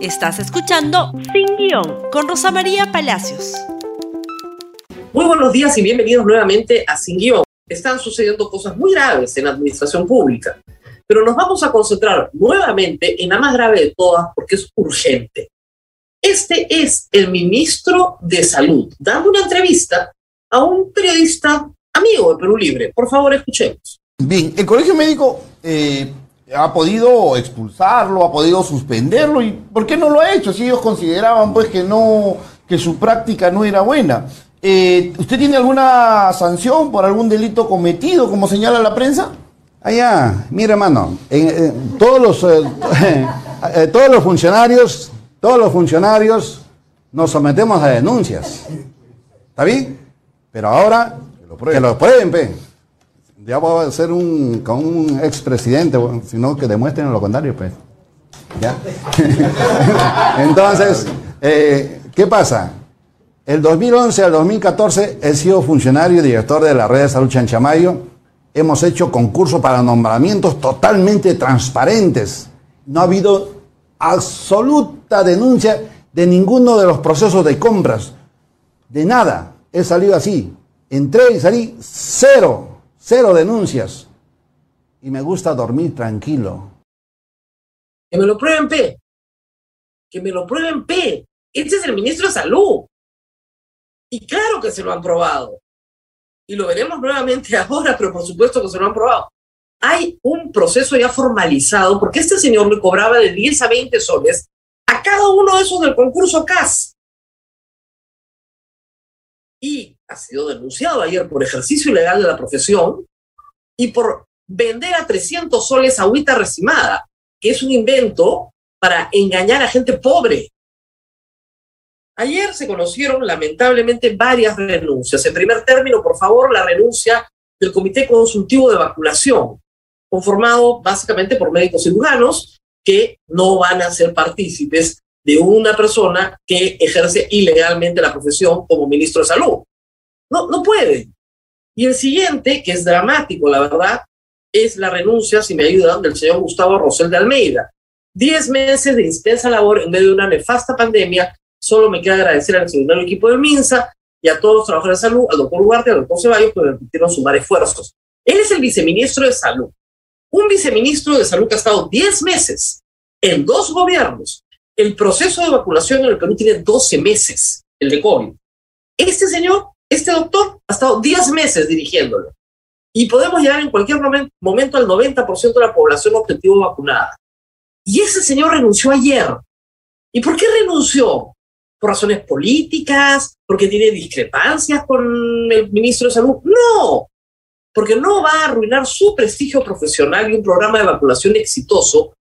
Estás escuchando Sin Guión con Rosa María Palacios. Muy buenos días y bienvenidos nuevamente a Sin Guión. Están sucediendo cosas muy graves en la administración pública, pero nos vamos a concentrar nuevamente en la más grave de todas porque es urgente. Este es el ministro de Salud dando una entrevista a un periodista amigo de Perú Libre. Por favor, escuchemos. Bien, el Colegio Médico eh, ha podido expulsarlo, ha podido suspenderlo, ¿y por qué no lo ha hecho? Si ellos consideraban pues que no, que su práctica no era buena. Eh, ¿Usted tiene alguna sanción por algún delito cometido, como señala la prensa? Allá, mire hermano, todos los eh, todos los funcionarios, todos los funcionarios nos sometemos a denuncias. ¿Está bien? Pero ahora que lo prueben, pe. Ya voy a ser un, con un expresidente, sino que demuestren lo contrario, pues. ¿Ya? Entonces, eh, ¿qué pasa? El 2011 al 2014 he sido funcionario y director de la red de salud Chanchamayo. Hemos hecho concursos para nombramientos totalmente transparentes. No ha habido absoluta denuncia de ninguno de los procesos de compras. De nada. He salido así. Entré y salí cero, cero denuncias. Y me gusta dormir tranquilo. Que me lo prueben, P. Que me lo prueben, P. Este es el ministro de Salud. Y claro que se lo han probado. Y lo veremos nuevamente ahora, pero por supuesto que se lo han probado. Hay un proceso ya formalizado, porque este señor le cobraba de 10 a 20 soles a cada uno de esos del concurso CAS. Y ha sido denunciado ayer por ejercicio ilegal de la profesión y por vender a 300 soles agüita recimada, que es un invento para engañar a gente pobre. Ayer se conocieron lamentablemente varias renuncias. En primer término, por favor, la renuncia del Comité Consultivo de Vacunación, conformado básicamente por médicos cirujanos que no van a ser partícipes de una persona que ejerce ilegalmente la profesión como ministro de Salud. No, no puede. Y el siguiente, que es dramático, la verdad, es la renuncia, si me ayudan, del señor Gustavo Rosel de Almeida. Diez meses de intensa labor en medio de una nefasta pandemia Solo me queda agradecer al extraordinario equipo de MINSA y a todos los trabajadores de salud, al doctor Ugarte, al doctor Ceballos, que permitieron sumar esfuerzos. Él es el viceministro de salud. Un viceministro de salud que ha estado 10 meses en dos gobiernos. El proceso de vacunación en el Perú tiene 12 meses, el de COVID. Este señor, este doctor, ha estado 10 meses dirigiéndolo. Y podemos llegar en cualquier momento al 90% de la población objetivo vacunada. Y ese señor renunció ayer. ¿Y por qué renunció? por razones políticas, porque tiene discrepancias con el ministro de Salud. No, porque no va a arruinar su prestigio profesional y un programa de vacunación exitoso,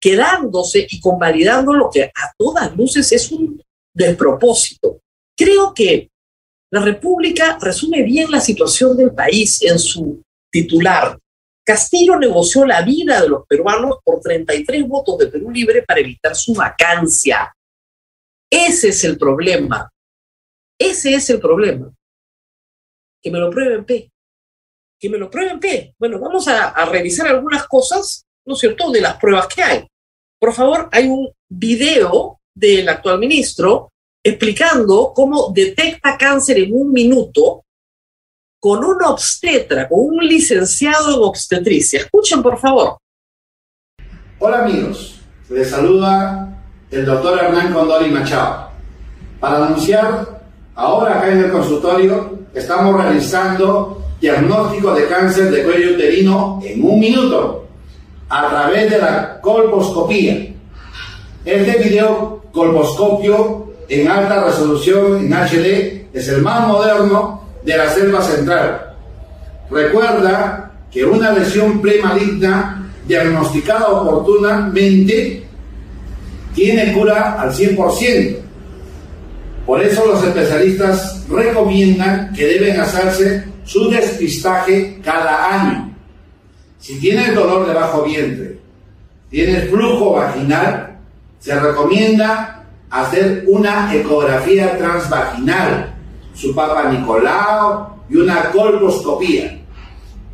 quedándose y convalidando lo que a todas luces es un despropósito. Creo que la República resume bien la situación del país en su titular. Castillo negoció la vida de los peruanos por 33 votos de Perú Libre para evitar su vacancia. Ese es el problema. Ese es el problema. Que me lo prueben P. Que me lo prueben P. Bueno, vamos a, revisar algunas cosas, ¿no es cierto?, de las pruebas que hay. Por favor, hay un video del actual ministro explicando cómo detecta cáncer en un minuto con un obstetra, con un licenciado en obstetricia. Escuchen, por favor. Hola amigos, les saluda el doctor Hernán Condori Machado. Para anunciar, ahora acá en el consultorio estamos realizando diagnóstico de cáncer de cuello uterino en un minuto a través de la colposcopía. Este video colposcopio en alta resolución en HD es el más moderno de la selva central. Recuerda que una lesión premaligna diagnosticada oportunamente tiene cura al 100%. Por eso los especialistas recomiendan que deben hacerse su despistaje cada año. Si tienes dolor de bajo vientre, tienes flujo vaginal, se recomienda hacer una ecografía transvaginal, su papa Nicolau y una colposcopía.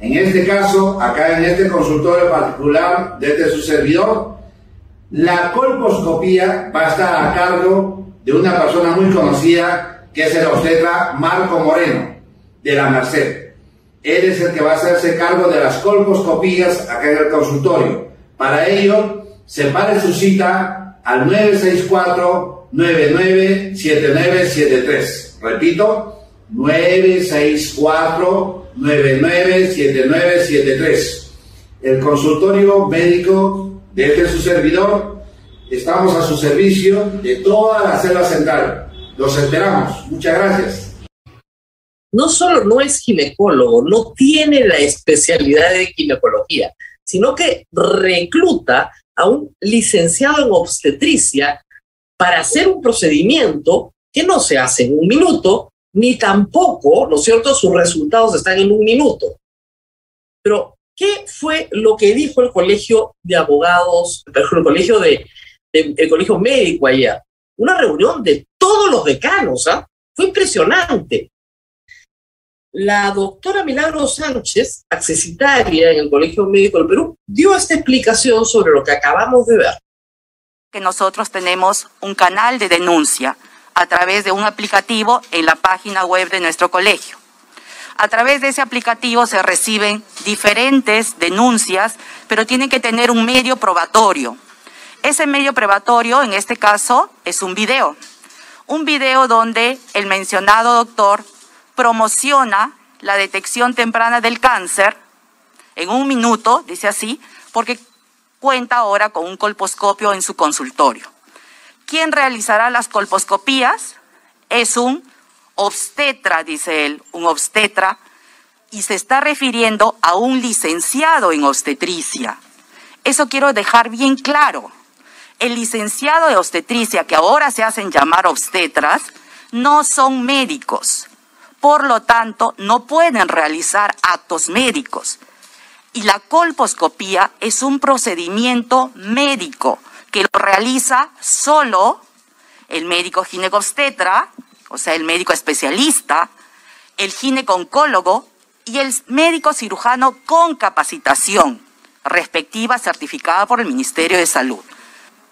En este caso, acá en este consultorio particular, desde su servidor, La colposcopía va a estar a cargo de una persona muy conocida que es el obstetra Marco Moreno, de la Merced. Él es el que va a hacerse cargo de las colposcopías acá en el consultorio. Para ello, separe su cita al 964-997973. Repito, 964-997973. El consultorio médico de este su servidor, estamos a su servicio de toda la selva central. Los esperamos. Muchas gracias no solo no es ginecólogo, no tiene la especialidad de ginecología, sino que recluta a un licenciado en obstetricia para hacer un procedimiento que no se hace en un minuto, ni tampoco, ¿no es cierto?, sus resultados están en un minuto. Pero, ¿qué fue lo que dijo el colegio de abogados, el colegio de, el colegio médico allá? Una reunión de todos los decanos, ¿ah? Fue impresionante la doctora Milagro Sánchez, accesitaria en el Colegio Médico del Perú, dio esta explicación sobre lo que acabamos de ver. Que nosotros tenemos un canal de denuncia a través de un aplicativo en la página web de nuestro colegio. A través de ese aplicativo se reciben diferentes denuncias, pero tienen que tener un medio probatorio. Ese medio probatorio, en este caso, es un video. Un video donde el mencionado doctor promociona la detección temprana del cáncer en un minuto, dice así, porque cuenta ahora con un colposcopio en su consultorio. ¿Quién realizará las colposcopías? Es un obstetra, dice él, un obstetra, y se está refiriendo a un licenciado en obstetricia. Eso quiero dejar bien claro. El licenciado de obstetricia, que ahora se hacen llamar obstetras, no son médicos por lo tanto, no pueden realizar actos médicos. Y la colposcopía es un procedimiento médico que lo realiza solo el médico ginecobstetra, o sea, el médico especialista, el gineconcólogo y el médico cirujano con capacitación respectiva certificada por el Ministerio de Salud.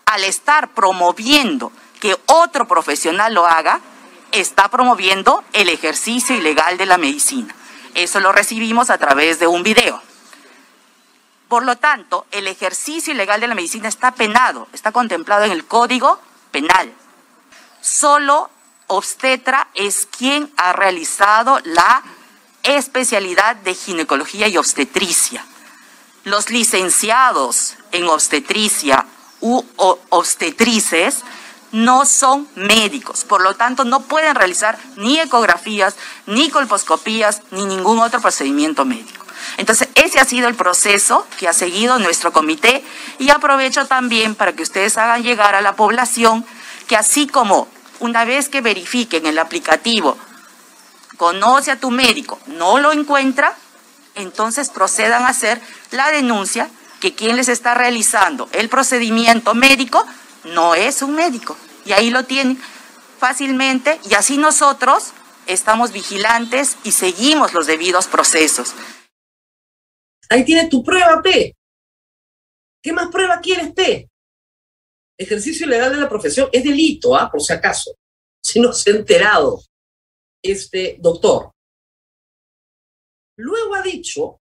Al estar promoviendo que otro profesional lo haga, está promoviendo el ejercicio ilegal de la medicina. Eso lo recibimos a través de un video. Por lo tanto, el ejercicio ilegal de la medicina está penado, está contemplado en el Código Penal. Solo obstetra es quien ha realizado la especialidad de ginecología y obstetricia. Los licenciados en obstetricia u obstetrices no son médicos, por lo tanto no pueden realizar ni ecografías, ni colposcopías, ni ningún otro procedimiento médico. Entonces, ese ha sido el proceso que ha seguido nuestro comité y aprovecho también para que ustedes hagan llegar a la población que así como una vez que verifiquen el aplicativo, conoce a tu médico, no lo encuentra, entonces procedan a hacer la denuncia que quien les está realizando el procedimiento médico no es un médico. Y ahí lo tienen fácilmente y así nosotros estamos vigilantes y seguimos los debidos procesos. Ahí tiene tu prueba, P. ¿Qué más prueba quieres, P? Ejercicio ilegal de la profesión es delito, ¿ah? por si acaso. Si no se ha enterado este doctor. Luego ha dicho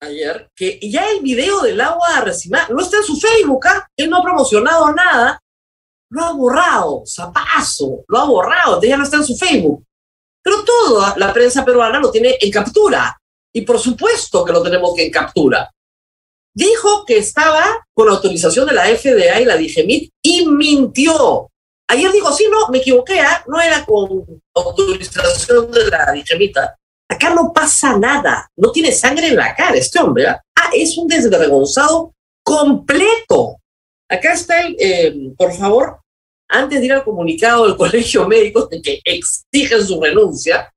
ayer que ya el video del agua recimada no está en su Facebook, ¿ah? él no ha promocionado nada lo ha borrado, zapazo, lo ha borrado, ya no está en su Facebook. Pero toda la prensa peruana lo tiene en captura. Y por supuesto que lo tenemos que en captura. Dijo que estaba con autorización de la FDA y la DIGEMIT y mintió. Ayer dijo, sí, no, me equivoqué, ¿ah? no era con autorización de la DIGEMIT. ¿ah? Acá no pasa nada, no tiene sangre en la cara este hombre. ¿ah? ah es un desvergonzado completo. Acá está el, eh, por favor, antes de ir al comunicado del Colegio Médico de que exigen su renuncia,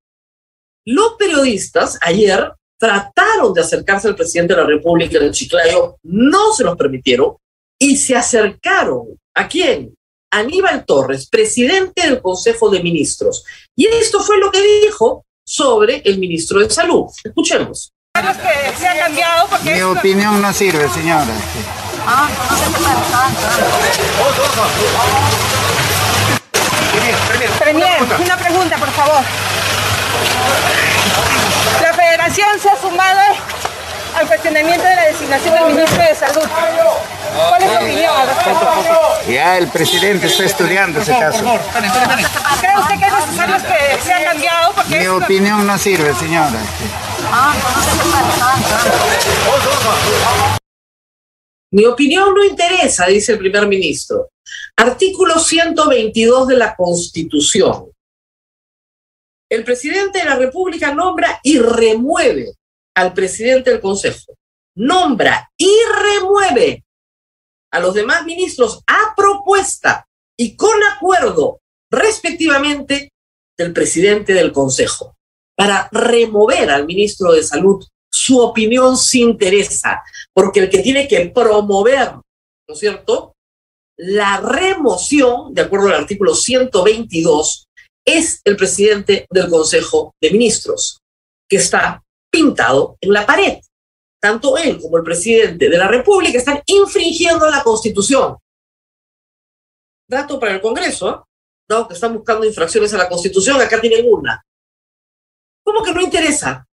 los periodistas ayer trataron de acercarse al presidente de la República en Chiclayo, no se los permitieron y se acercaron. ¿A quién? Aníbal Torres, presidente del Consejo de Ministros. Y esto fue lo que dijo sobre el ministro de Salud. Escuchemos. Mi opinión no sirve, señora. Premier, una pregunta, por favor. La federación se ha sumado al cuestionamiento de la designación del ministro de Salud. ¿Cuál es su opinión al respecto? Ya el presidente está estudiando ese caso. ¿Cree usted que es necesario que sea cambiado? Porque Mi opinión no sirve, señora. Mi opinión no interesa, dice el primer ministro. Artículo 122 de la Constitución. El presidente de la República nombra y remueve al presidente del Consejo. Nombra y remueve a los demás ministros a propuesta y con acuerdo, respectivamente, del presidente del Consejo. Para remover al ministro de Salud, su opinión sí interesa, porque el que tiene que promover, ¿no es cierto? La remoción, de acuerdo al artículo 122, es el presidente del Consejo de Ministros, que está pintado en la pared. Tanto él como el presidente de la República están infringiendo la Constitución. Dato para el Congreso, ¿eh? dado que están buscando infracciones a la Constitución, acá tienen una. ¿Cómo que no interesa?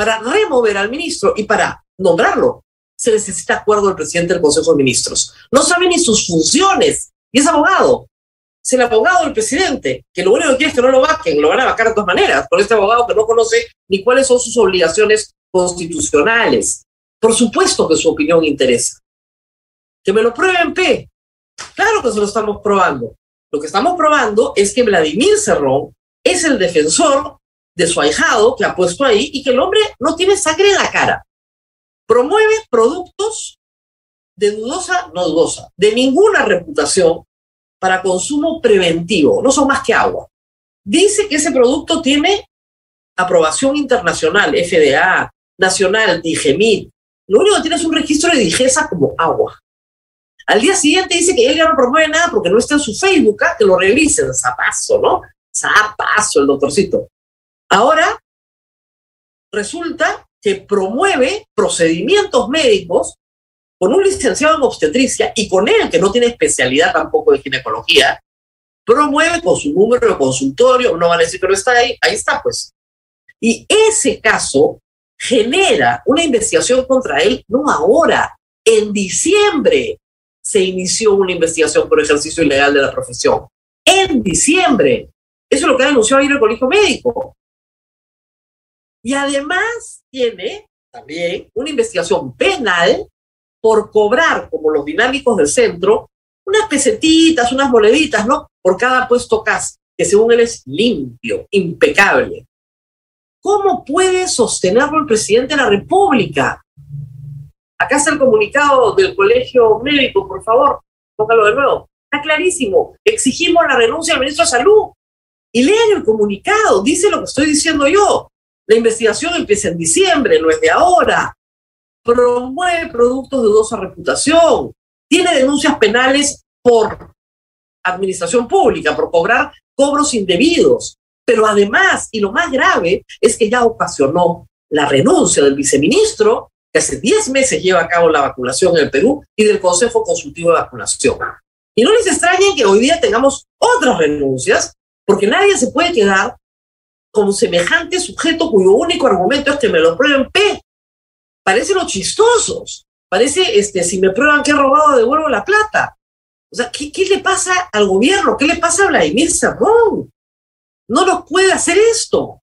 Para remover al ministro y para nombrarlo, se necesita acuerdo del presidente del Consejo de Ministros. No sabe ni sus funciones y es abogado. Es el abogado del presidente, que lo único que quiere es que no lo vaquen, lo van a vacar de todas maneras, por este abogado que no conoce ni cuáles son sus obligaciones constitucionales. Por supuesto que su opinión interesa. Que me lo prueben, P. Claro que se lo estamos probando. Lo que estamos probando es que Vladimir Cerrón es el defensor de su ahijado que ha puesto ahí y que el hombre no tiene sangre en la cara. Promueve productos de dudosa, no dudosa, de ninguna reputación para consumo preventivo, no son más que agua. Dice que ese producto tiene aprobación internacional, FDA, nacional, DIGEMIT. Lo único que tiene es un registro de digesa como agua. Al día siguiente dice que él ya no promueve nada porque no está en su Facebook, ¿ah? que lo revisen, zapazo, ¿no? Zapazo el doctorcito. Ahora resulta que promueve procedimientos médicos con un licenciado en obstetricia y con él, que no tiene especialidad tampoco de ginecología, promueve con su número de consultorio, no van a decir no está ahí, ahí está pues. Y ese caso genera una investigación contra él, no ahora, en diciembre se inició una investigación por ejercicio ilegal de la profesión. En diciembre. Eso es lo que anunció ayer el Colegio Médico. Y además tiene también una investigación penal por cobrar, como los dinámicos del centro, unas pesetitas, unas moneditas, ¿no? Por cada puesto CAS, que según él es limpio, impecable. ¿Cómo puede sostenerlo el presidente de la República? Acá está el comunicado del Colegio Médico, por favor, póngalo de nuevo. Está clarísimo. Exigimos la renuncia del ministro de Salud. Y lean el comunicado, dice lo que estoy diciendo yo. La investigación empieza en diciembre, no es de ahora. Promueve productos de dudosa reputación. Tiene denuncias penales por administración pública, por cobrar cobros indebidos. Pero además, y lo más grave, es que ya ocasionó la renuncia del viceministro, que hace 10 meses lleva a cabo la vacunación en el Perú, y del Consejo Consultivo de Vacunación. Y no les extrañen que hoy día tengamos otras renuncias, porque nadie se puede quedar con semejante sujeto cuyo único argumento es que me lo prueben P. Parecen los chistosos. Parece, este, si me prueban que he robado, devuelvo la plata. O sea, ¿qué, qué le pasa al gobierno? ¿Qué le pasa a Vladimir Cerrón? No nos puede hacer esto.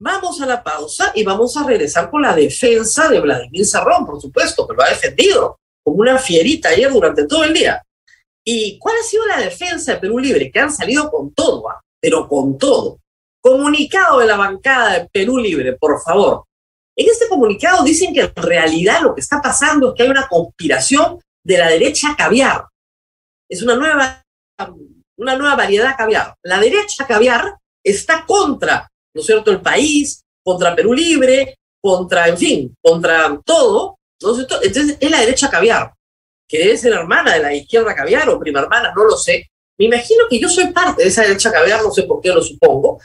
Vamos a la pausa y vamos a regresar con la defensa de Vladimir Cerrón, por supuesto, que lo ha defendido como una fierita ayer durante todo el día. ¿Y cuál ha sido la defensa de Perú Libre? Que han salido con todo, ¿ah? pero con todo. Comunicado de la bancada de Perú Libre, por favor. En este comunicado dicen que en realidad lo que está pasando es que hay una conspiración de la derecha caviar. Es una nueva, una nueva variedad caviar. La derecha caviar está contra, ¿no es cierto?, el país, contra Perú Libre, contra, en fin, contra todo, ¿no es cierto? Entonces es la derecha caviar, que debe ser hermana de la izquierda caviar o prima hermana, no lo sé. Me imagino que yo soy parte de esa derecha caviar, no sé por qué lo supongo,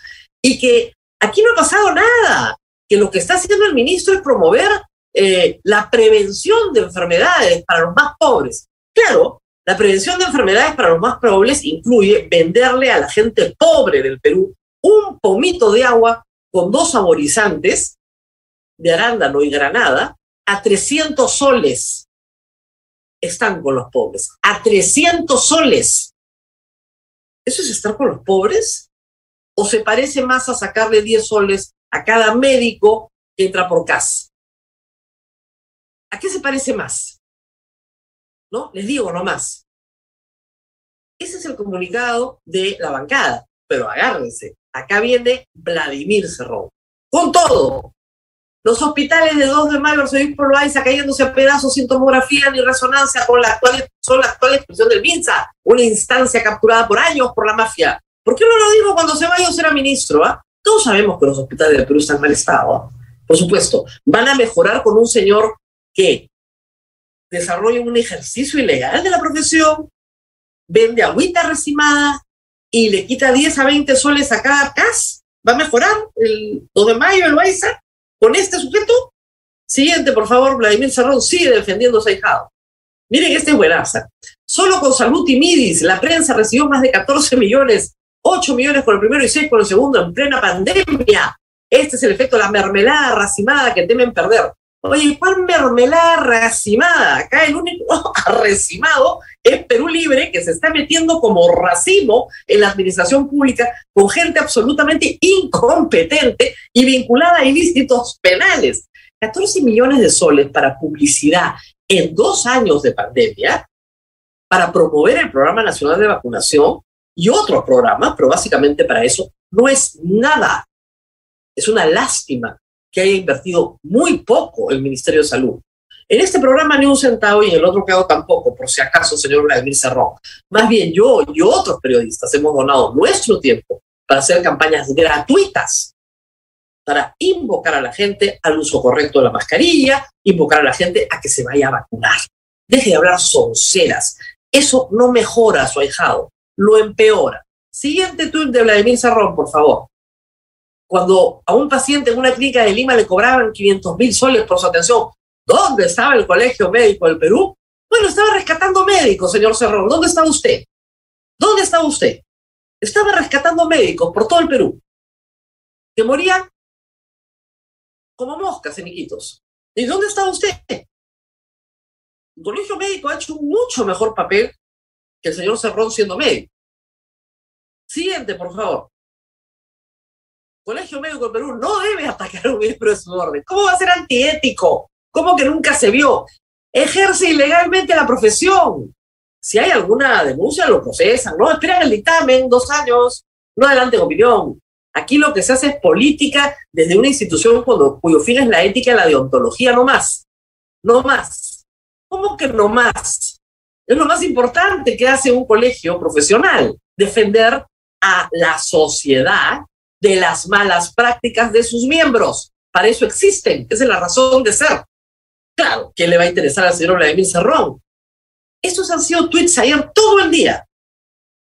y que aquí no ha pasado nada, que lo que está haciendo el ministro es promover eh, la prevención de enfermedades para los más pobres. Claro, la prevención de enfermedades para los más pobres incluye venderle a la gente pobre del Perú un pomito de agua con dos saborizantes de arándano y granada a 300 soles. Están con los pobres. A 300 soles. ¿Eso es estar con los pobres? ¿O se parece más a sacarle 10 soles a cada médico que entra por casa? ¿A qué se parece más? ¿No? Les digo nomás. Ese es el comunicado de la bancada, pero agárrense. Acá viene Vladimir Cerrón. Con todo, los hospitales de 2 de mayo, Arzobispo Loaiza cayéndose a pedazos sin tomografía ni resonancia con la actual, son la actual expresión del MINSA, una instancia capturada por años por la mafia. ¿Por qué no lo dijo cuando Ceballos era ministro? Ah? Todos sabemos que los hospitales del Perú están en mal estado. ¿ah? Por supuesto, van a mejorar con un señor que desarrolla un ejercicio ilegal de la profesión, vende agüita recimada y le quita 10 a 20 soles a cada CAS. ¿Va a mejorar el 2 de mayo el Loaiza? con este sujeto. Siguiente, por favor, Vladimir Cerrón sigue defendiendo a su ahijado. Miren, este es buenaza. Solo con Salud y Midis, la prensa recibió más de 14 millones, 8 millones por el primero y 6 por el segundo en plena pandemia. Este es el efecto de la mermelada racimada que temen perder. Oye, ¿cuál mermelada racimada? Acá el único arrecimado es Perú Libre, que se está metiendo como racimo en la administración pública con gente absolutamente incompetente y vinculada a ilícitos penales. 14 millones de soles para publicidad en dos años de pandemia para promover el Programa Nacional de Vacunación y otros programas, pero básicamente para eso no es nada. Es una lástima que haya invertido muy poco el Ministerio de Salud. En este programa ni un centavo y en el otro que tampoco, por si acaso, señor Vladimir Cerrón. Más bien yo y otros periodistas hemos donado nuestro tiempo para hacer campañas gratuitas, para invocar a la gente al uso correcto de la mascarilla, invocar a la gente a que se vaya a vacunar. Deje de hablar sonceras. Eso no mejora su ahijado, lo empeora. Siguiente tuit de Vladimir Cerrón, por favor cuando a un paciente en una clínica de Lima le cobraban 500 mil soles por su atención, ¿dónde estaba el Colegio Médico del Perú? Bueno, estaba rescatando médicos, señor Cerrón. ¿Dónde estaba usted? ¿Dónde estaba usted? Estaba rescatando médicos por todo el Perú, que morían como moscas en Iquitos. ¿Y dónde estaba usted? El Colegio Médico ha hecho un mucho mejor papel que el señor Cerrón siendo médico. Siguiente, por favor. Colegio Médico del Perú no debe atacar a un ministro de su orden. ¿Cómo va a ser antiético? ¿Cómo que nunca se vio? Ejerce ilegalmente la profesión. Si hay alguna denuncia, lo procesan. No esperan el dictamen, dos años, no adelante opinión. Aquí lo que se hace es política desde una institución cuyo fin es la ética y la deontología, no más. No más. ¿Cómo que no más? Es lo más importante que hace un colegio profesional, defender a la sociedad de las malas prácticas de sus miembros. Para eso existen, esa es la razón de ser. Claro, ¿qué le va a interesar al señor Vladimir Cerrón? Estos han sido tweets ayer todo el día,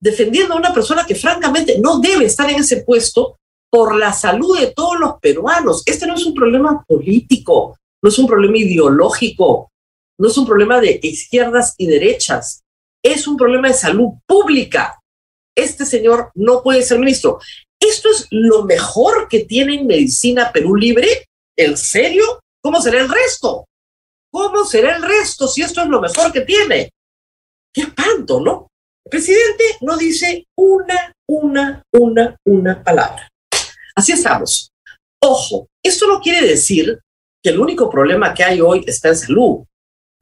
defendiendo a una persona que francamente no debe estar en ese puesto por la salud de todos los peruanos. Este no es un problema político, no es un problema ideológico, no es un problema de izquierdas y derechas, es un problema de salud pública. Este señor no puede ser ministro. ¿Esto es lo mejor que tiene en medicina Perú Libre? ¿En serio? ¿Cómo será el resto? ¿Cómo será el resto si esto es lo mejor que tiene? Qué espanto, ¿no? El presidente no dice una, una, una, una palabra. Así estamos. Ojo, esto no quiere decir que el único problema que hay hoy está en salud.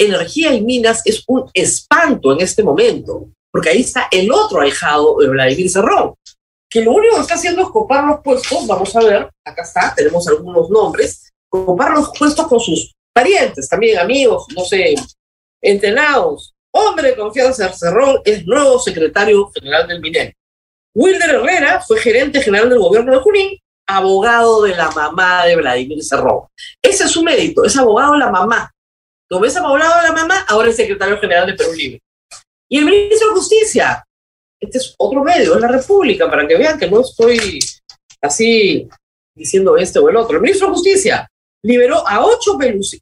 Energía y minas es un espanto en este momento, porque ahí está el otro ahijado de Vladimir Cerrón, que lo único que está haciendo es copar los puestos, vamos a ver, acá está, tenemos algunos nombres, copar los puestos con sus parientes, también amigos, no sé, entrenados. Hombre de confianza, Cerrón es nuevo secretario general del MINER. Wilder Herrera fue gerente general del gobierno de Junín, abogado de la mamá de Vladimir Cerrón. Ese es su mérito, es abogado de la mamá. Como es abogado de la mamá, ahora es secretario general de Perú Libre. Y el ministro de Justicia, este es otro medio, es la República, para que vean que no estoy así diciendo este o el otro. El ministro de Justicia, liberó a ocho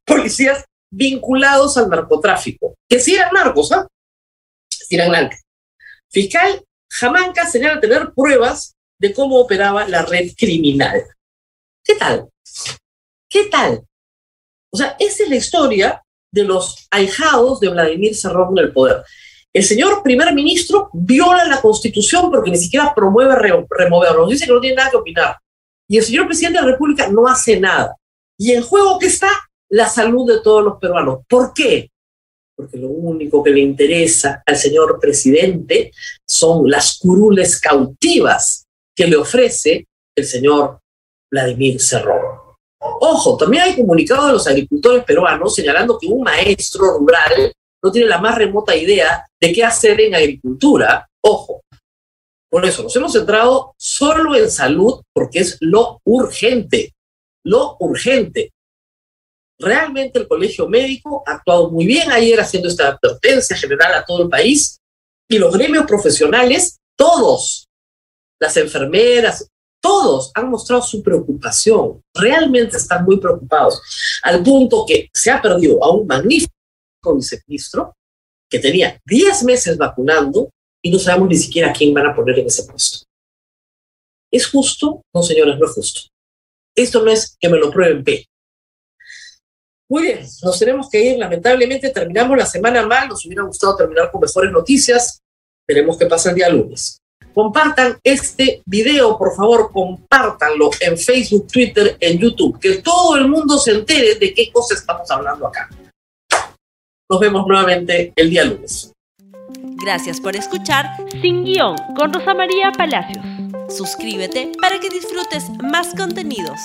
policías vinculados al narcotráfico, que si eran narcos, ¿ah? Si eran narcos. Fiscal Jamanca señala tener pruebas de cómo operaba la red criminal. ¿Qué tal? ¿Qué tal? O sea, esa es la historia de los ahijados de Vladimir Cerrón en el poder. El señor primer ministro viola la constitución porque ni siquiera promueve removerlo, dice que no tiene nada que opinar. Y el señor presidente de la República no hace nada. Y en juego que está la salud de todos los peruanos. ¿Por qué? Porque lo único que le interesa al señor presidente son las curules cautivas que le ofrece el señor Vladimir Cerrón. Ojo, también hay comunicado de los agricultores peruanos señalando que un maestro rural no tiene la más remota idea de qué hacer en agricultura. Ojo, por eso nos hemos centrado solo en salud porque es lo urgente, lo urgente. Realmente el Colegio Médico ha actuado muy bien ayer haciendo esta advertencia general a todo el país y los gremios profesionales, todos, las enfermeras, todos han mostrado su preocupación, realmente están muy preocupados, al punto que se ha perdido a un magnífico viceministro que tenía 10 meses vacunando y no sabemos ni siquiera quién van a poner en ese puesto. ¿Es justo? No, señores, no es justo. Esto no es que me lo prueben P. Muy bien, nos tenemos que ir. Lamentablemente terminamos la semana mal. Nos hubiera gustado terminar con mejores noticias. Veremos qué pasa el día lunes. Compartan este video, por favor, compártanlo en Facebook, Twitter, en YouTube. Que todo el mundo se entere de qué cosa estamos hablando acá. Nos vemos nuevamente el día lunes. Gracias por escuchar Sin Guión con Rosa María Palacios. Suscríbete para que disfrutes más contenidos.